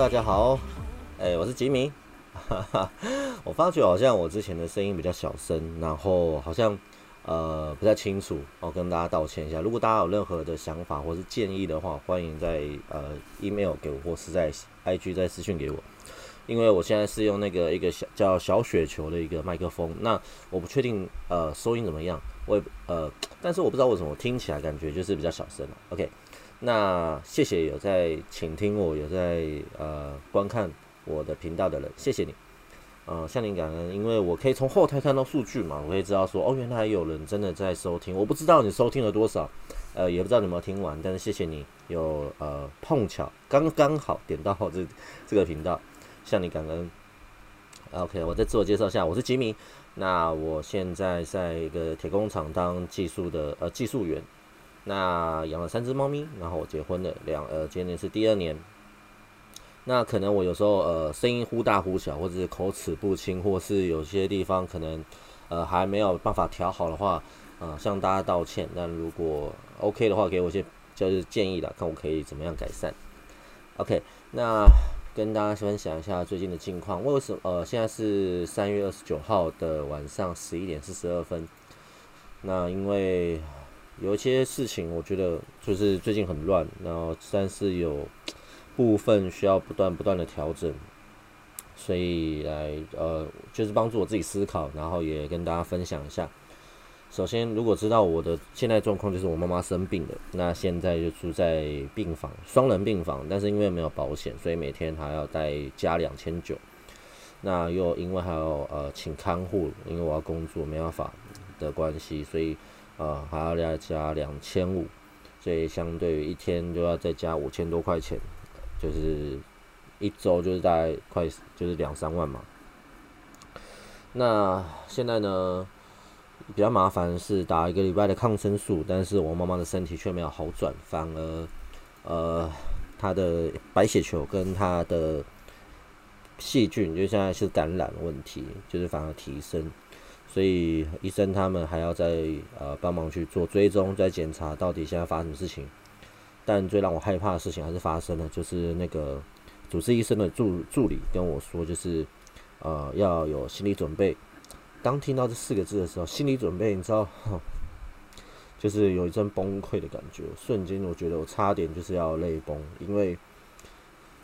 大家好，哎，我是吉米。我发觉好像我之前的声音比较小声，然后好像呃不太清楚，我跟大家道歉一下。如果大家有任何的想法或是建议的话，欢迎在呃 email 给我，或是在 IG 在私讯给我。因为我现在是用那个一个小叫小雪球的一个麦克风，那我不确定呃收音怎么样，我也呃，但是我不知道为什么听起来感觉就是比较小声了。OK，那谢谢有在倾听我，有在呃观看我的频道的人，谢谢你，呃向您感恩，因为我可以从后台看到数据嘛，我可以知道说哦原来有人真的在收听，我不知道你收听了多少，呃也不知道你有没有听完，但是谢谢你有呃碰巧刚刚好点到这这个频道。向你感恩。OK，我再自我介绍一下，我是吉米。那我现在在一个铁工厂当技术的呃技术员。那养了三只猫咪，然后我结婚了两呃今年是第二年。那可能我有时候呃声音忽大忽小，或者是口齿不清，或是有些地方可能呃还没有办法调好的话，呃向大家道歉。那如果 OK 的话，给我一些就是建议的，看我可以怎么样改善。OK，那。跟大家分享一下最近的近况。为什么？呃，现在是三月二十九号的晚上十一点四十二分。那因为有一些事情，我觉得就是最近很乱，然后但是有部分需要不断不断的调整，所以来呃，就是帮助我自己思考，然后也跟大家分享一下。首先，如果知道我的现在状况，就是我妈妈生病了，那现在就住在病房，双人病房，但是因为没有保险，所以每天还要再加两千九。那又因为还要呃请看护，因为我要工作，没办法的关系，所以呃还要再加两千五，所以相对于一天就要再加五千多块钱，就是一周就是大概快就是两三万嘛。那现在呢？比较麻烦是打一个礼拜的抗生素，但是我妈妈的身体却没有好转，反而呃她的白血球跟她的细菌就现在是感染问题，就是反而提升，所以医生他们还要再呃帮忙去做追踪，再检查到底现在发生什么事情。但最让我害怕的事情还是发生了，就是那个主治医生的助助理跟我说，就是呃要有心理准备。当听到这四个字的时候，心理准备，你知道，就是有一阵崩溃的感觉。瞬间，我觉得我差点就是要泪崩，因为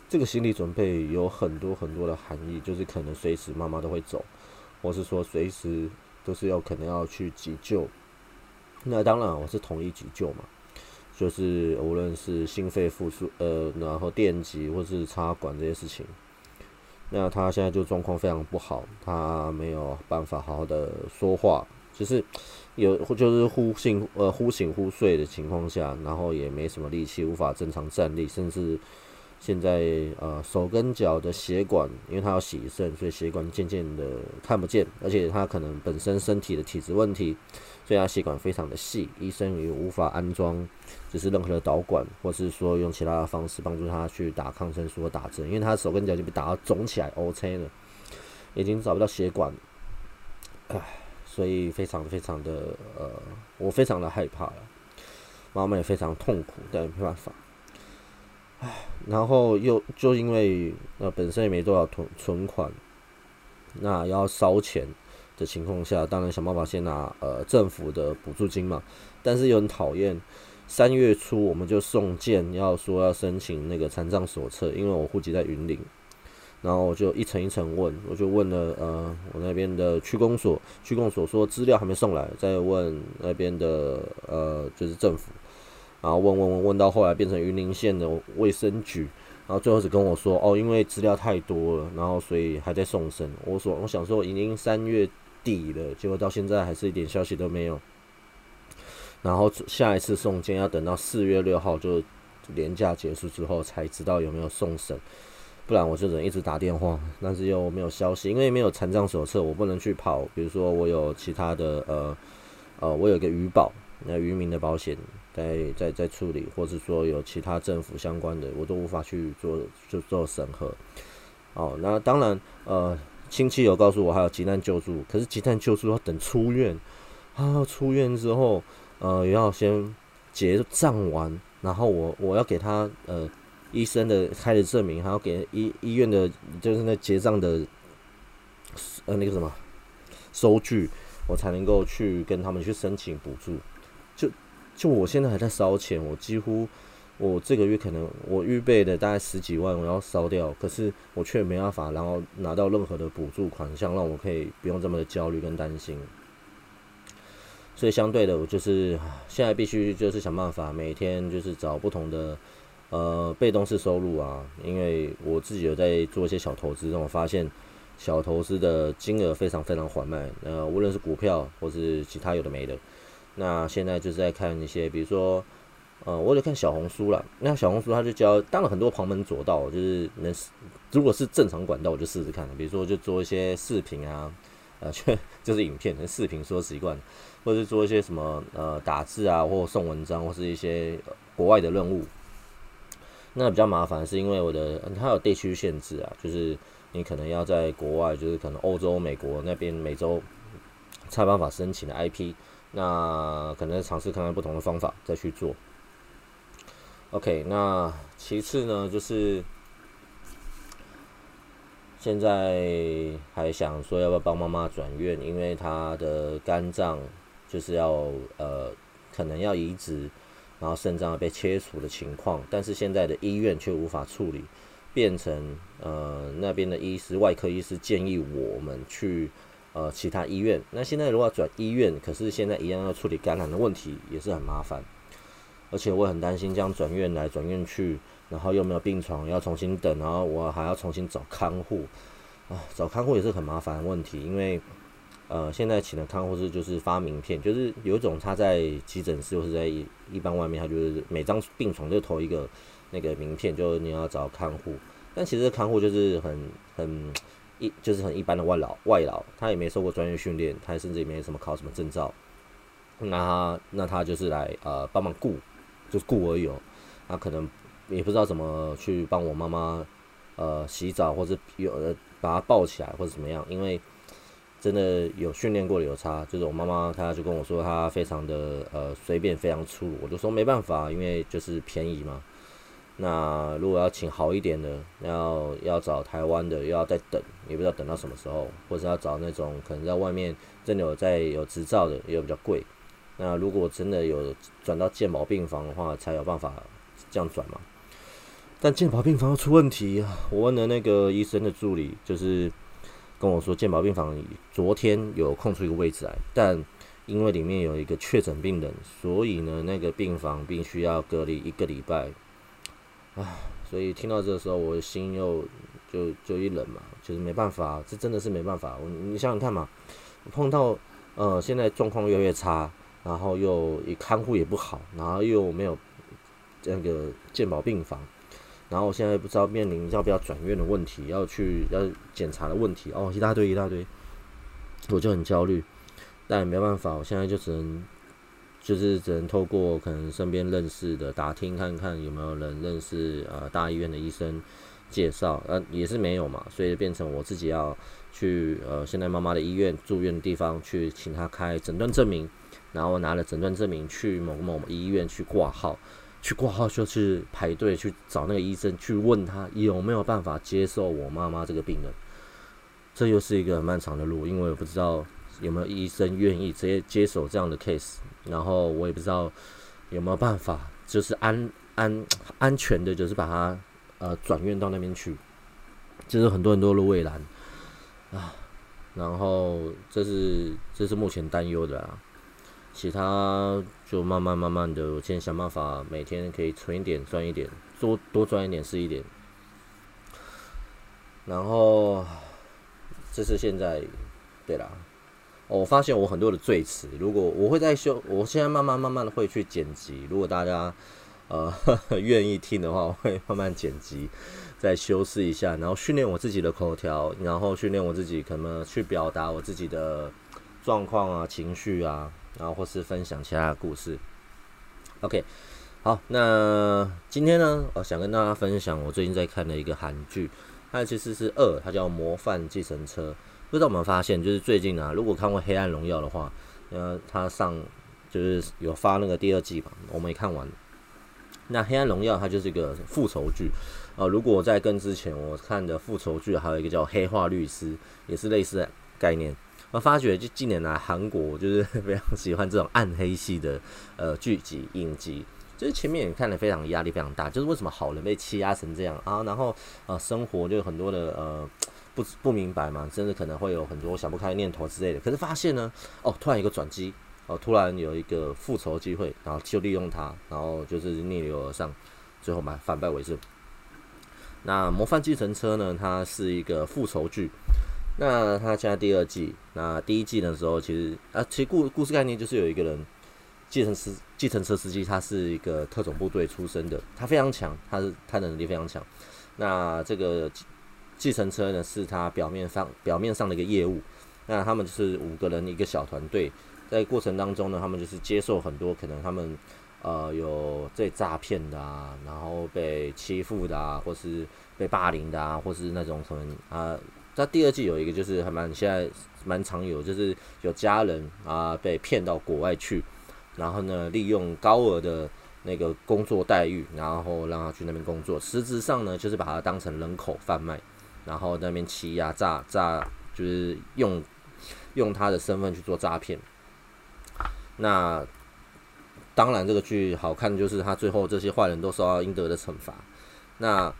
这个心理准备有很多很多的含义，就是可能随时妈妈都会走，或是说随时都是要可能要去急救。那当然，我是同意急救嘛，就是无论是心肺复苏，呃，然后电击或是插管这些事情。那他现在就状况非常不好，他没有办法好好的说话，就是有就是忽醒呃忽醒忽睡的情况下，然后也没什么力气，无法正常站立，甚至现在呃手跟脚的血管，因为他要洗肾，所以血管渐渐的看不见，而且他可能本身身体的体质问题。所以他血管非常的细，医生也无法安装，就是任何的导管，或是说用其他的方式帮助他去打抗生素或、打针，因为他手跟脚就被打到肿起来，OK 了，已经找不到血管，唉，所以非常非常的呃，我非常的害怕了，妈妈也非常痛苦，但没办法，然后又就因为那本身也没多少存存款，那要烧钱。的情况下，当然想办法先拿呃政府的补助金嘛，但是又很讨厌。三月初我们就送件，要说要申请那个残障手册，因为我户籍在云林，然后我就一层一层问，我就问了呃我那边的区公所，区公所说资料还没送来，再问那边的呃就是政府，然后问问问问到后来变成云林县的卫生局，然后最后只跟我说哦因为资料太多了，然后所以还在送审。我说我想说已经三月。底了，结果到现在还是一点消息都没有。然后下一次送件要等到四月六号，就年假结束之后才知道有没有送审，不然我就能一直打电话，但是又没有消息，因为没有残障手册，我不能去跑。比如说我有其他的呃呃，我有个渔保，那渔民的保险在在在处理，或者说有其他政府相关的，我都无法去做就做审核。哦，那当然呃。亲戚有告诉我还有急难救助，可是急难救助要等出院，啊，出院之后，呃，也要先结账完，然后我我要给他呃医生的开的证明，还要给医医院的，就是那结账的，呃，那个什么收据，我才能够去跟他们去申请补助。就我现在还在烧钱，我几乎我这个月可能我预备的大概十几万我要烧掉，可是我却没办法，然后拿到任何的补助款项，让我可以不用这么的焦虑跟担心。所以相对的，我就是现在必须就是想办法，每天就是找不同的呃被动式收入啊，因为我自己有在做一些小投资，让我发现小投资的金额非常非常缓慢。呃，无论是股票或是其他有的没的，那现在就是在看一些，比如说呃，我有看小红书了，那小红书它就教，当了很多旁门左道，就是能如果是正常管道，我就试试看，比如说就做一些视频啊，呃，就就是影片、视频说习惯。或者是做一些什么呃打字啊，或送文章，或是一些国外的任务，那比较麻烦，是因为我的它有地区限制啊，就是你可能要在国外，就是可能欧洲、美国那边、美洲才办法申请的 IP，那可能尝试看看不同的方法再去做。OK，那其次呢，就是现在还想说要不要帮妈妈转院，因为她的肝脏。就是要呃，可能要移植，然后肾脏要被切除的情况，但是现在的医院却无法处理，变成呃那边的医师外科医师建议我们去呃其他医院。那现在如果转医院，可是现在一样要处理感染的问题，也是很麻烦。而且我很担心这样转院来转院去，然后又没有病床要重新等，然后我还要重新找看护啊，找看护也是很麻烦的问题，因为。呃，现在请的看护是就是发名片，就是有一种他在急诊室或是在一般外面，他就是每张病床就投一个那个名片，就你要找看护。但其实看护就是很很 一就是很一般的外劳外劳，他也没受过专业训练，他甚至也没什么考什么证照。那他那他就是来呃帮忙顾，就是顾而已哦。他可能也不知道怎么去帮我妈妈呃洗澡，或者有的把她抱起来或者怎么样，因为。真的有训练过的有差，就是我妈妈，她就跟我说，她非常的呃随便，非常粗鲁。我就说没办法，因为就是便宜嘛。那如果要请好一点的，要要找台湾的，又要再等，也不知道等到什么时候，或者要找那种可能在外面真的有在有执照的，又比较贵。那如果真的有转到健保病房的话，才有办法这样转嘛。但健保病房要出问题啊，我问了那个医生的助理，就是。跟我说健保病房昨天有空出一个位置来，但因为里面有一个确诊病人，所以呢那个病房必须要隔离一个礼拜。唉，所以听到这个时候，我的心又就就一冷嘛，就是没办法，这真的是没办法。我你想想看嘛，碰到呃现在状况越来越差，然后又也看护也不好，然后又没有那个健保病房。然后我现在不知道面临要不要转院的问题，要去要检查的问题哦，一大堆一大堆，我就很焦虑，但也没办法，我现在就只能就是只能透过可能身边认识的打听看看有没有人认识呃大医院的医生介绍，呃也是没有嘛，所以变成我自己要去呃现在妈妈的医院住院的地方去请他开诊断证明，然后拿了诊断证明去某某医院去挂号。去挂号就去排队去找那个医生，去问他有没有办法接受我妈妈这个病人。这又是一个很漫长的路，因为我不知道有没有医生愿意直接接手这样的 case，然后我也不知道有没有办法，就是安安安全的，就是把它呃转院到那边去。就是很多很多的未来啊，然后这是这是目前担忧的啊。其他就慢慢慢慢的，我先想办法，每天可以存一点赚一点，多多赚一点是一点。然后，这是现在，对啦，我发现我很多的赘词，如果我会在修，我现在慢慢慢慢的会去剪辑。如果大家呃 愿意听的话，我会慢慢剪辑，再修饰一下，然后训练我自己的口条，然后训练我自己可能去表达我自己的状况啊、情绪啊。然后或是分享其他的故事。OK，好，那今天呢，我想跟大家分享我最近在看的一个韩剧，它其实是二，它叫《模范计程车》。不知道有没有发现，就是最近啊，如果看过《黑暗荣耀》的话，呃，它上就是有发那个第二季嘛，我没看完。那《黑暗荣耀》它就是一个复仇剧，呃，如果在跟之前我看的复仇剧，还有一个叫《黑化律师》，也是类似的概念。我发觉就近年来韩国就是非常喜欢这种暗黑系的呃剧集影集。就是前面也看的非常压力非常大，就是为什么好人被欺压成这样啊？然后呃，生活就很多的呃不不明白嘛，甚至可能会有很多想不开念头之类的。可是发现呢，哦，突然一个转机，哦，突然有一个复仇机会，然后就利用它，然后就是逆流而上，最后嘛反败为胜。那《模范计程车》呢，它是一个复仇剧，那它现在第二季，那第一季的时候其实啊，其实故故事概念就是有一个人。计程司计程车司机，他是一个特种部队出身的，他非常强，他是他的能力非常强。那这个计程车呢，是他表面上表面上的一个业务。那他们就是五个人一个小团队，在过程当中呢，他们就是接受很多可能他们呃有被诈骗的啊，然后被欺负的啊，或是被霸凌的啊，或是那种可能啊，在第二季有一个就是还蛮现在蛮常有，就是有家人啊被骗到国外去。然后呢，利用高额的那个工作待遇，然后让他去那边工作，实质上呢，就是把他当成人口贩卖，然后那边欺压、诈诈，就是用用他的身份去做诈骗。那当然，这个剧好看就是他最后这些坏人都受到应得的惩罚。那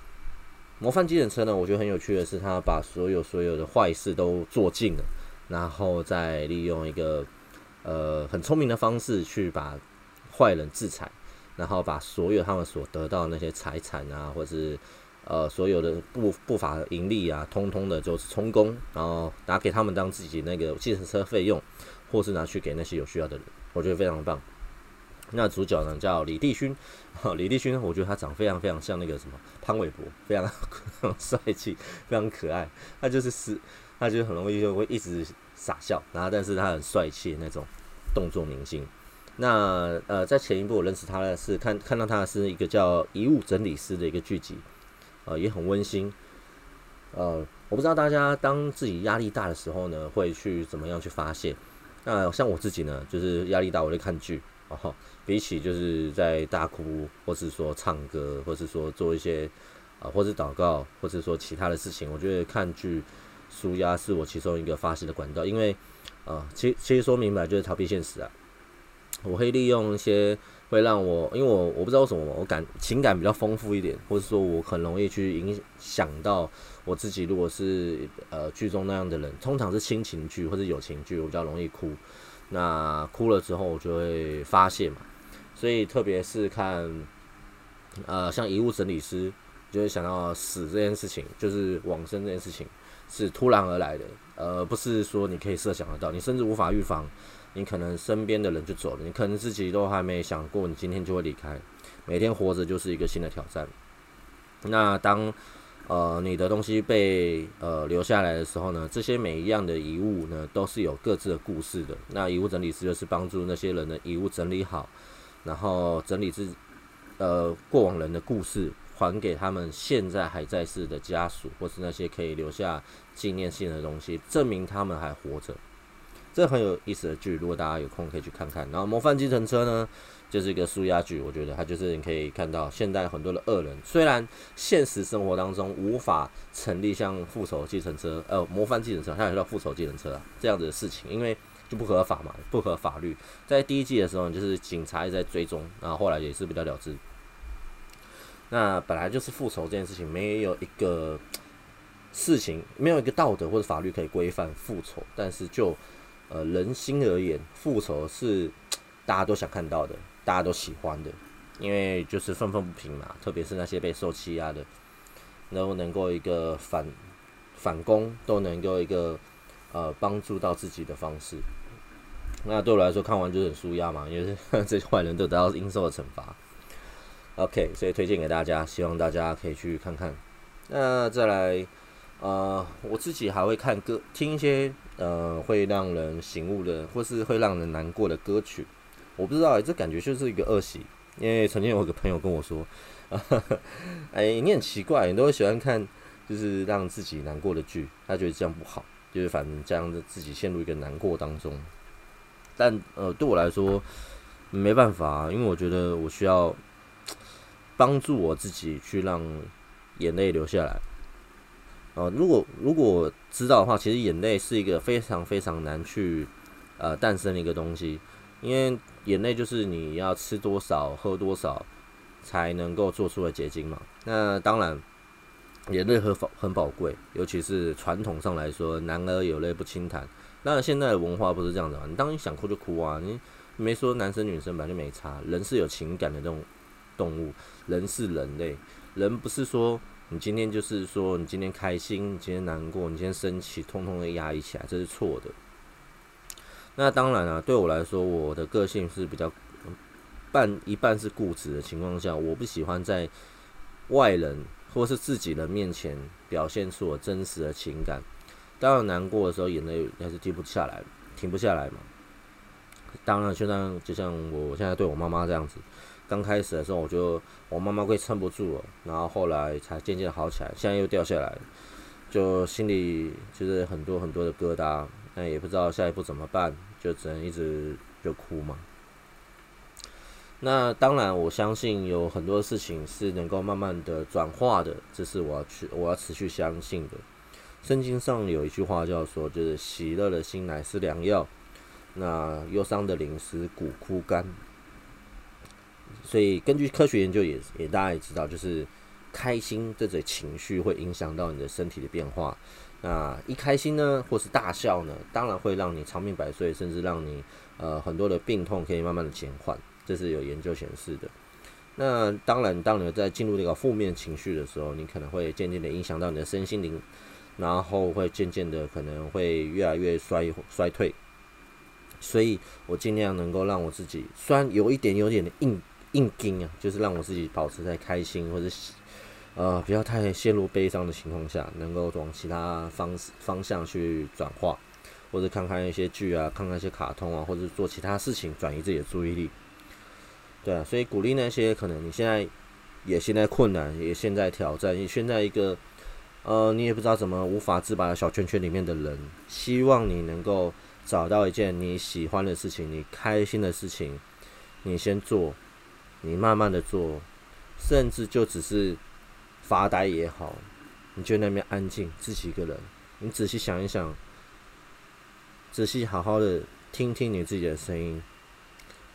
模范机程车呢，我觉得很有趣的是，他把所有所有的坏事都做尽了，然后再利用一个。呃，很聪明的方式去把坏人制裁，然后把所有他们所得到那些财产啊，或是呃所有的不不法盈利啊，通通的就是充公，然后拿给他们当自己那个计程车费用，或是拿去给那些有需要的人，我觉得非常棒。那主角呢叫李帝勋，李帝勋，我觉得他长非常非常像那个什么潘玮柏，非常帅气，非常可爱。他就是是，他就很容易就会一直傻笑，然后但是他很帅气那种。动作明星，那呃，在前一部我认识他的是看看到他是一个叫遗物整理师的一个剧集，呃，也很温馨。呃，我不知道大家当自己压力大的时候呢，会去怎么样去发泄？那像我自己呢，就是压力大我就看剧，哦，比起就是在大哭，或是说唱歌，或是说做一些啊，或是祷告，或是说其他的事情，我觉得看剧舒压是我其中一个发泄的管道，因为。啊，其其实说明白就是逃避现实啊。我会利用一些会让我，因为我我不知道为什么，我感情感比较丰富一点，或者说我很容易去影响到我自己。如果是呃剧中那样的人，通常是亲情剧或者友情剧，我比较容易哭。那哭了之后，我就会发泄嘛。所以特别是看呃像遗物整理师，就会想到死这件事情，就是往生这件事情。是突然而来的，呃，不是说你可以设想得到，你甚至无法预防，你可能身边的人就走了，你可能自己都还没想过，你今天就会离开。每天活着就是一个新的挑战。那当呃你的东西被呃留下来的时候呢，这些每一样的遗物呢，都是有各自的故事的。那遗物整理师就是帮助那些人的遗物整理好，然后整理自呃过往人的故事。还给他们现在还在世的家属，或是那些可以留下纪念性的东西，证明他们还活着。这很有意思的剧，如果大家有空可以去看看。然后《模范计程车》呢，就是一个舒压剧，我觉得它就是你可以看到现在很多的恶人，虽然现实生活当中无法成立像复仇计程车、呃模范计程车，它也叫复仇计程车啊这样子的事情，因为就不合法嘛，不合法律。在第一季的时候，就是警察一直在追踪，然后后来也是比较了之。那本来就是复仇这件事情，没有一个事情，没有一个道德或者法律可以规范复仇。但是就呃人心而言，复仇是大家都想看到的，大家都喜欢的，因为就是愤愤不平嘛。特别是那些被受欺压的，都能够一个反反攻，都能够一个呃帮助到自己的方式。那对我来说，看完就很舒压嘛，因为这些坏人都得到应受的惩罚。OK，所以推荐给大家，希望大家可以去看看。那再来，呃，我自己还会看歌，听一些呃会让人醒悟的，或是会让人难过的歌曲。我不知道，这感觉就是一个恶习。因为曾经有个朋友跟我说，哎，你很奇怪，你都会喜欢看就是让自己难过的剧，他觉得这样不好，就是反正这样子自己陷入一个难过当中。但呃，对我来说没办法，因为我觉得我需要。帮助我自己去让眼泪流下来。哦，如果如果知道的话，其实眼泪是一个非常非常难去呃诞生的一个东西，因为眼泪就是你要吃多少、喝多少才能够做出的结晶嘛。那当然，眼泪很很宝贵，尤其是传统上来说，男儿有泪不轻弹。那，现在的文化不是这样的嘛，你当你想哭就哭啊，你没说男生女生本来就没差，人是有情感的这种动物，人是人类，人不是说。你今天就是说，你今天开心，你今天难过，你今天生气，通通的压抑起来，这是错的。那当然了，对我来说，我的个性是比较半一半是固执的情况下，我不喜欢在外人或是自己人面前表现出我真实的情感。当然，难过的时候，眼泪还是滴不下来，停不下来嘛。当然，就像就像我现在对我妈妈这样子。刚开始的时候，我就我妈妈会撑不住了，然后后来才渐渐好起来，现在又掉下来，就心里就是很多很多的疙瘩，那也不知道下一步怎么办，就只能一直就哭嘛。那当然，我相信有很多事情是能够慢慢的转化的，这是我要去我要持续相信的。圣经上有一句话叫说，就是喜乐的心乃是良药，那忧伤的灵使骨枯干。所以，根据科学研究，也也大家也知道，就是开心这种情绪会影响到你的身体的变化。那一开心呢，或是大笑呢，当然会让你长命百岁，甚至让你呃很多的病痛可以慢慢的减缓，这是有研究显示的。那当然，当你在进入那个负面情绪的时候，你可能会渐渐的影响到你的身心灵，然后会渐渐的可能会越来越衰衰退。所以我尽量能够让我自己，虽然有一点有点的硬。硬盯啊，就是让我自己保持在开心或者呃不要太陷入悲伤的情况下，能够往其他方方向去转化，或者看看一些剧啊，看看一些卡通啊，或者做其他事情转移自己的注意力。对啊，所以鼓励那些可能你现在也现在困难，也现在挑战，也现在一个呃你也不知道怎么无法自拔的小圈圈里面的人，希望你能够找到一件你喜欢的事情，你开心的事情，你先做。你慢慢的做，甚至就只是发呆也好，你就那边安静，自己一个人，你仔细想一想，仔细好好的听听你自己的声音。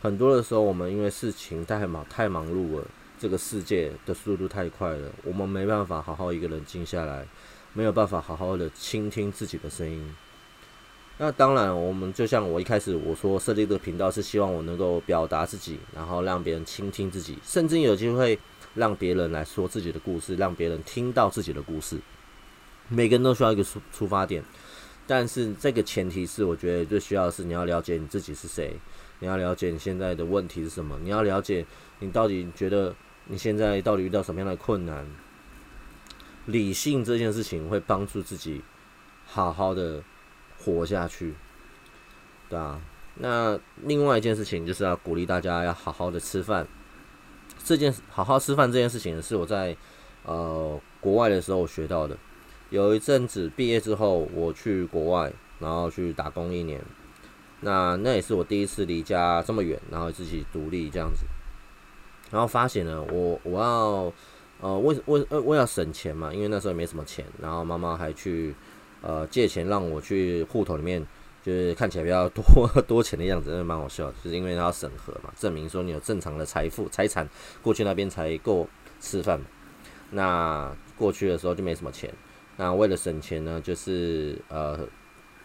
很多的时候，我们因为事情太忙太忙碌了，这个世界的速度太快了，我们没办法好好一个人静下来，没有办法好好的倾听自己的声音。那当然，我们就像我一开始我说设立这个频道是希望我能够表达自己，然后让别人倾听自己，甚至有机会让别人来说自己的故事，让别人听到自己的故事。每个人都需要一个出出发点，但是这个前提是，我觉得最需要的是你要了解你自己是谁，你要了解你现在的问题是什么，你要了解你到底觉得你现在到底遇到什么样的困难。理性这件事情会帮助自己好好的。活下去，对啊。那另外一件事情就是要鼓励大家要好好的吃饭。这件好好吃饭这件事情是我在呃国外的时候学到的。有一阵子毕业之后，我去国外，然后去打工一年。那那也是我第一次离家这么远，然后自己独立这样子。然后发现呢，我我要呃为为为为了省钱嘛，因为那时候没什么钱。然后妈妈还去。呃，借钱让我去户头里面，就是看起来比较多多钱的样子，真的蛮好笑。就是因为他要审核嘛，证明说你有正常的财富财产过去那边才够吃饭。那过去的时候就没什么钱。那为了省钱呢，就是呃，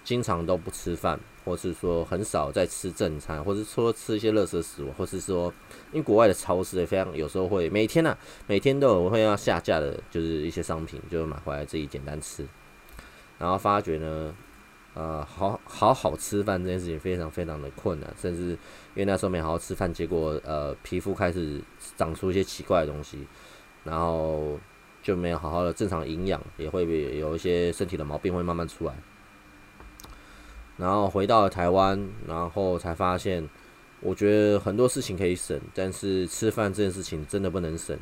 经常都不吃饭，或是说很少在吃正餐，或是说吃一些垃圾食物，或是说因为国外的超市也非常有时候会每天呢，每天都有会要下架的，就是一些商品，就买回来自己简单吃。然后发觉呢，呃，好好好吃饭这件事情非常非常的困难，甚至因为那时候没好好吃饭，结果呃皮肤开始长出一些奇怪的东西，然后就没有好好的正常营养，也会有一些身体的毛病会慢慢出来。然后回到了台湾，然后才发现，我觉得很多事情可以省，但是吃饭这件事情真的不能省。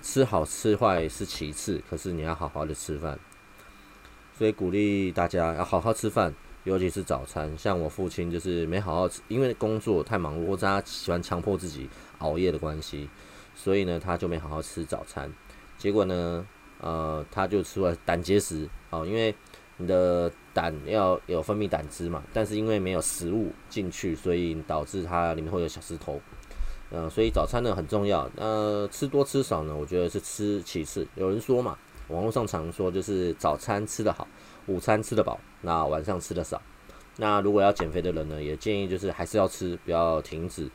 吃好吃坏是其次，可是你要好好的吃饭。所以鼓励大家要好好吃饭，尤其是早餐。像我父亲就是没好好吃，因为工作太忙碌，或者他喜欢强迫自己熬夜的关系，所以呢，他就没好好吃早餐。结果呢，呃，他就吃了胆结石哦，因为你的胆要有分泌胆汁嘛，但是因为没有食物进去，所以导致它里面会有小石头。呃，所以早餐呢很重要。呃，吃多吃少呢，我觉得是吃其次。有人说嘛，网络上常说就是早餐吃得好，午餐吃得饱，那晚上吃得少。那如果要减肥的人呢，也建议就是还是要吃，不要停止。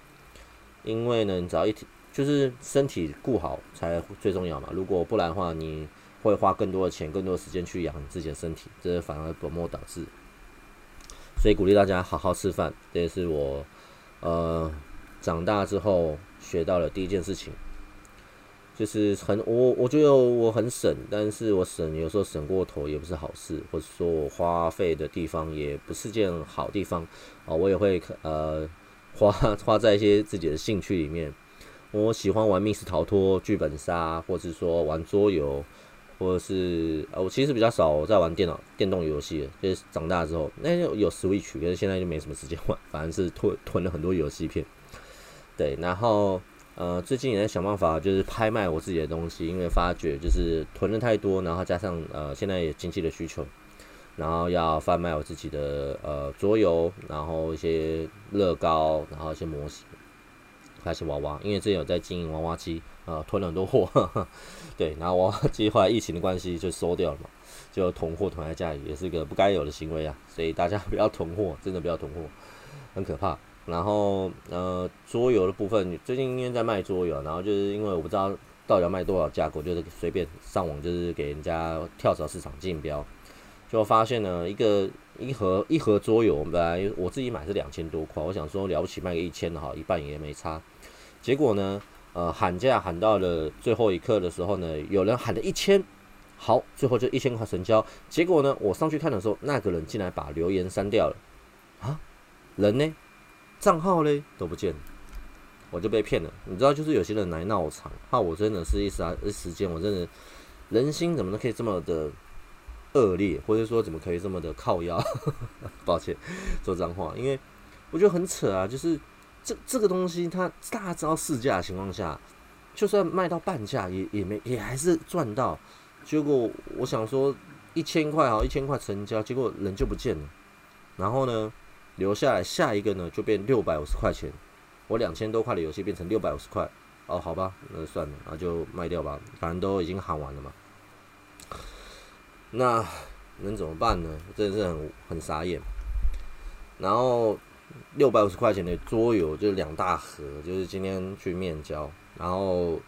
因为呢，只要一停，就是身体顾好才最重要嘛。如果不然的话，你会花更多的钱、更多的时间去养自己的身体，这反而本末倒置。所以鼓励大家好好吃饭，这也是我呃。长大之后学到了第一件事情，就是很我我觉得我很省，但是我省有时候省过头也不是好事，或者说我花费的地方也不是件好地方啊。我也会呃 花 花在一些自己的兴趣里面，我喜欢玩密室逃脱、剧本杀，或者是说玩桌游，或者是呃我其实比较少在玩电脑电动游戏，就是长大之后那就有 Switch，可是现在就没什么时间玩，反正是囤囤了很多游戏片。对，然后呃，最近也在想办法，就是拍卖我自己的东西，因为发觉就是囤的太多，然后加上呃，现在也经济的需求，然后要贩卖我自己的呃桌游，然后一些乐高，然后一些模型，还有娃娃，因为之前有在经营娃娃机，呃，囤了很多货，对，然后娃娃机后来疫情的关系就收掉了嘛，就囤货囤在家里，也是一个不该有的行为啊，所以大家不要囤货，真的不要囤货，很可怕。然后呃，桌游的部分最近因为在卖桌游，然后就是因为我不知道到底要卖多少价格，就是随便上网就是给人家跳蚤市场竞标，就发现呢一个一盒一盒桌游，本来我自己买是两千多块，我想说了不起卖个一千的哈，一半也没差。结果呢，呃喊价喊到了最后一刻的时候呢，有人喊了一千，好，最后就一千块成交。结果呢，我上去看的时候，那个人竟然把留言删掉了啊，人呢？账号嘞都不见了，我就被骗了。你知道，就是有些人来闹场，怕我真的是一时啊时间，我真的人心怎么能可以这么的恶劣，或者说怎么可以这么的靠腰？抱歉，说脏话，因为我觉得很扯啊。就是这这个东西，它大招市价的情况下，就算卖到半价，也也没也还是赚到。结果我想说一千块好，一千块成交，结果人就不见了。然后呢？留下来，下一个呢就变六百五十块钱，我两千多块的游戏变成六百五十块，哦，好吧，那算了，那就卖掉吧，反正都已经喊完了嘛。那能怎么办呢？真的是很很傻眼。然后六百五十块钱的桌游就是两大盒，就是今天去面交，然后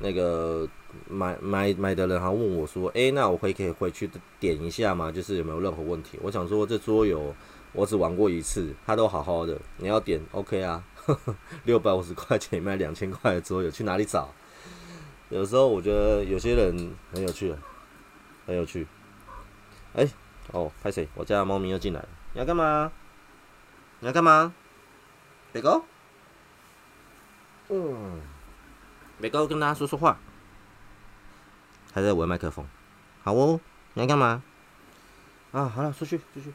那个买买买的人还问我说：“诶，那我可以可以回去点一下吗？就是有没有任何问题？”我想说这桌游。我只玩过一次，他都好好的。你要点 OK 啊？六百五十块钱卖两千块的桌游，去哪里找？有时候我觉得有些人很有趣，很有趣。哎，哦，拍谁？我家的猫咪又进来了。你要干嘛？你要干嘛？北哥？嗯，北哥跟大家说说话，还在玩麦克风。好哦，你要干嘛？啊，好了，出去，出去，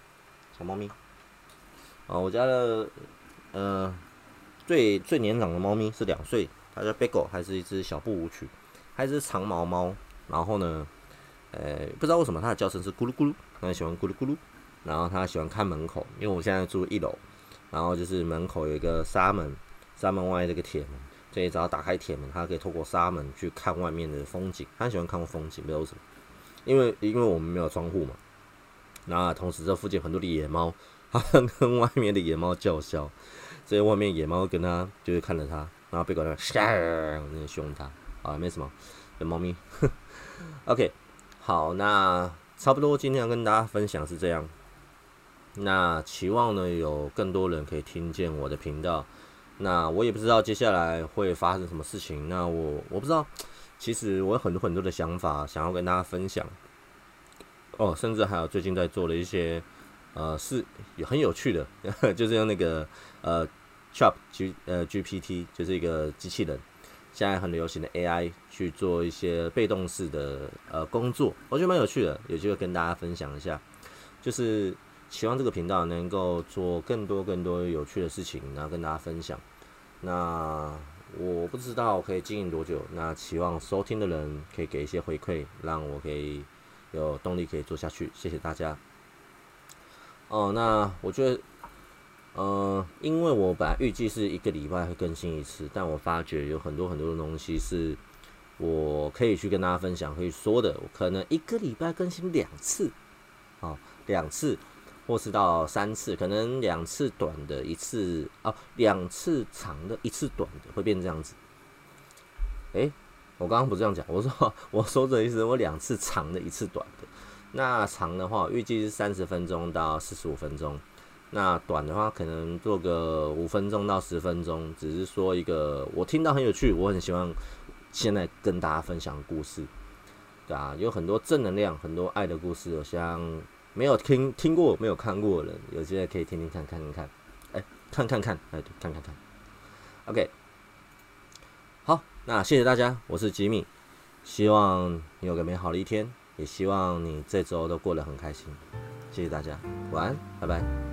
小猫咪。啊，我家的呃最最年长的猫咪是两岁，它叫 Bagel，还是一只小布舞曲，还是长毛猫。然后呢，呃，不知道为什么它的叫声是咕噜咕噜，它喜欢咕噜咕噜。然后它喜欢看门口，因为我现在住一楼，然后就是门口有一个纱门，纱门外这个铁门，所以只要打开铁门，它可以透过纱门去看外面的风景。它喜欢看风景，没有什么，因为因为我们没有窗户嘛。那同时这附近很多的野猫。它跟外面的野猫叫嚣，所以外面野猫跟它就是看着它，然后被狗那那凶它啊，没什么，有猫咪。OK，好，那差不多今天要跟大家分享是这样。那期望呢有更多人可以听见我的频道。那我也不知道接下来会发生什么事情。那我我不知道，其实我有很多很多的想法想要跟大家分享。哦，甚至还有最近在做的一些。呃，是也很有趣的，就是用那个呃，Chat G 呃 GPT，就是一个机器人，现在很流行的 AI 去做一些被动式的呃工作，我觉得蛮有趣的，有机会跟大家分享一下。就是希望这个频道能够做更多更多有趣的事情，然后跟大家分享。那我不知道可以经营多久，那期望收听的人可以给一些回馈，让我可以有动力可以做下去。谢谢大家。哦，那我觉得，呃，因为我本来预计是一个礼拜会更新一次，但我发觉有很多很多的东西是我可以去跟大家分享、可以说的。我可能一个礼拜更新两次，好，两次。或是到三次，可能两次短的，一次哦，两次长的，一次短的，会变这样子。诶，我刚刚不是这样讲，我说我说的意思，我两次长的，一次短的。那长的话，预计是三十分钟到四十五分钟。那短的话，可能做个五分钟到十分钟，只是说一个我听到很有趣，我很希望现在跟大家分享故事，对啊，有很多正能量，很多爱的故事，像。没有听听过、没有看过的人，有机会可以听听看、看看看，哎，看看看，哎，看看看。OK，好，那谢谢大家，我是吉米，希望你有个美好的一天，也希望你这周都过得很开心。谢谢大家，晚安，拜拜。